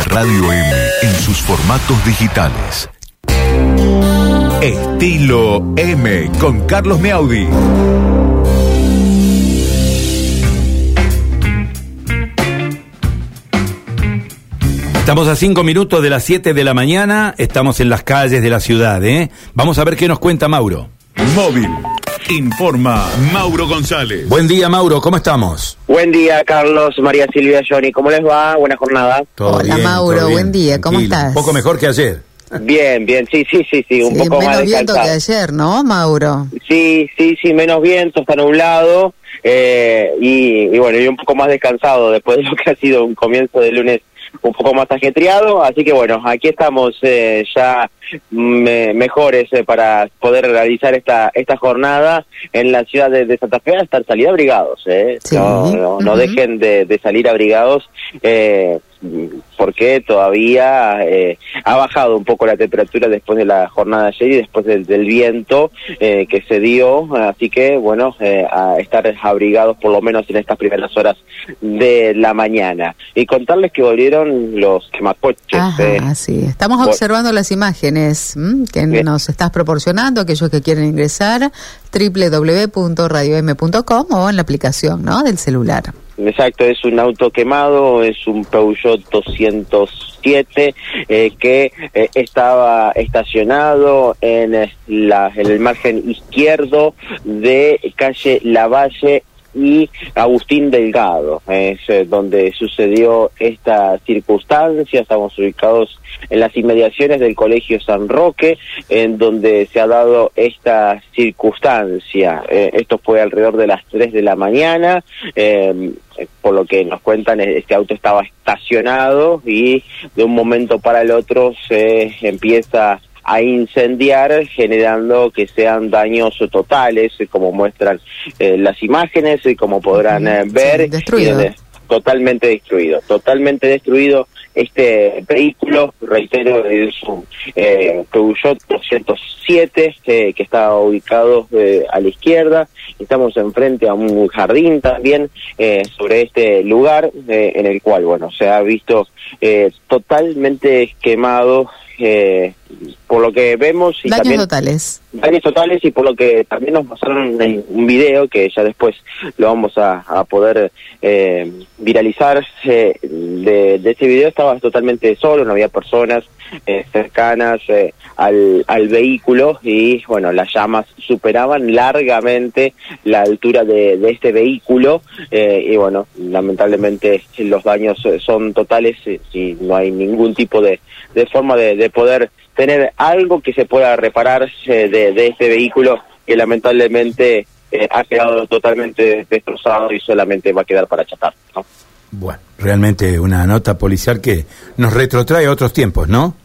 Radio M en sus formatos digitales. Estilo M con Carlos Meaudi. Estamos a cinco minutos de las 7 de la mañana, estamos en las calles de la ciudad, ¿eh? Vamos a ver qué nos cuenta Mauro. Móvil. Informa Mauro González. Buen día, Mauro, ¿cómo estamos? Buen día, Carlos, María Silvia, Johnny. ¿Cómo les va? Buena jornada. Todo Hola, bien, Mauro, todo bien, buen día, ¿cómo tranquilo. estás? Un poco mejor que ayer. Bien, bien, sí, sí, sí, sí, un Sí, poco más menos viento que ayer, ¿no, Mauro? Sí, sí, sí, menos viento, está nublado eh, y, y bueno, y un poco más descansado después de lo que ha sido un comienzo de lunes un poco más ajetreado, así que bueno, aquí estamos eh, ya me- mejores eh, para poder realizar esta esta jornada en la ciudad de, de Santa Fe, estar salir abrigados, eh. Sí. no, no, dejen de, de salir abrigados eh, porque todavía eh, ha bajado un poco la temperatura después de la jornada de ayer y después del, del viento eh, que se dio, así que bueno, eh, a estar abrigados por lo menos en estas primeras horas de la mañana. Y contarles que volvieron los quemacoches. eh. Ajá, sí. Estamos observando las imágenes ¿m? que Bien. nos estás proporcionando, aquellos que quieren ingresar, www.radiom.com o en la aplicación, ¿no?, del celular. Exacto, es un auto quemado, es un Peugeot 207 eh, que eh, estaba estacionado en, eh, la, en el margen izquierdo de calle Lavalle y Agustín Delgado, es eh, donde sucedió esta circunstancia, estamos ubicados en las inmediaciones del Colegio San Roque, en donde se ha dado esta circunstancia. Eh, esto fue alrededor de las 3 de la mañana, eh, por lo que nos cuentan, este auto estaba estacionado y de un momento para el otro se empieza a incendiar generando que sean daños totales como muestran eh, las imágenes y como podrán eh, Sí, ver destruido. y totalmente destruido totalmente destruido este vehículo reitero es un eh, Peugeot 207 eh, que está ubicado eh, a la izquierda estamos enfrente a un jardín también eh, sobre este lugar eh, en el cual bueno se ha visto eh, totalmente quemado eh, por lo que vemos y Daños también totales. Daños totales y por lo que también nos pasaron un video que ya después lo vamos a, poder eh, viralizar de, de ese video estaba totalmente solo no había personas eh, cercanas eh, al, al vehículo y bueno las llamas superaban largamente la altura de, de este vehículo eh, y bueno lamentablemente los daños son totales eh, y no hay ningún tipo de, de forma de, de poder tener algo que se pueda reparar de, de este vehículo que lamentablemente eh, ha quedado totalmente destrozado y solamente va a quedar para chatar. ¿no? Bueno, realmente una nota policial que nos retrotrae a otros tiempos, ¿no?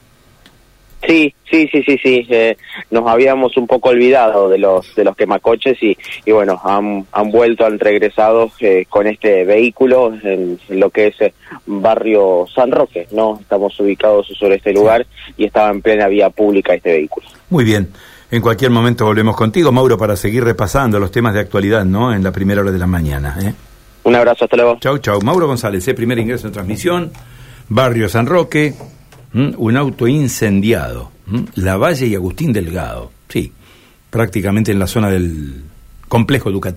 Sí, sí, sí, sí, sí. eh, nos habíamos un poco olvidado de los de los quemacoches y, y bueno, han, han vuelto, han regresado eh, con este vehículo en, lo que es eh, barrio San Roque, ¿no? Estamos ubicados sobre este lugar y estaba en plena vía pública este vehículo. Muy bien. En cualquier momento volvemos contigo, Mauro, para seguir repasando los temas de actualidad, ¿no? En la primera hora de la mañana, ¿eh? Un abrazo, hasta luego. Chau, chau. Mauro González, ¿eh? primer ingreso en transmisión. Barrio San Roque, un auto incendiado. La Valle y Agustín Delgado. Sí, prácticamente en la zona del complejo educativo.